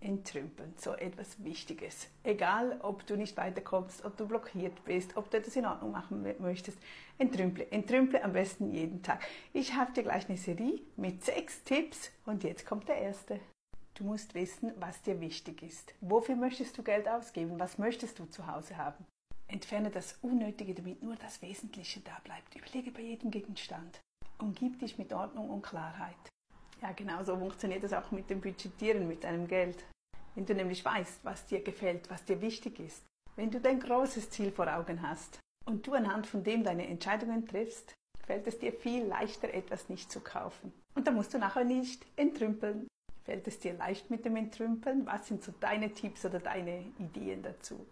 entrümpeln, so etwas Wichtiges. Egal, ob du nicht weiterkommst, ob du blockiert bist, ob du etwas in Ordnung machen möchtest, entrümple. Entrümple am besten jeden Tag. Ich habe dir gleich eine Serie mit sechs Tipps und jetzt kommt der erste. Du musst wissen, was dir wichtig ist. Wofür möchtest du Geld ausgeben? Was möchtest du zu Hause haben? Entferne das Unnötige, damit nur das Wesentliche da bleibt. Überlege bei jedem Gegenstand. Umgib dich mit Ordnung und Klarheit. Ja, genau so funktioniert es auch mit dem Budgetieren, mit deinem Geld. Wenn du nämlich weißt, was dir gefällt, was dir wichtig ist, wenn du dein großes Ziel vor Augen hast und du anhand von dem deine Entscheidungen triffst, fällt es dir viel leichter, etwas nicht zu kaufen. Und da musst du nachher nicht entrümpeln. Fällt es dir leicht mit dem Entrümpeln? Was sind so deine Tipps oder deine Ideen dazu?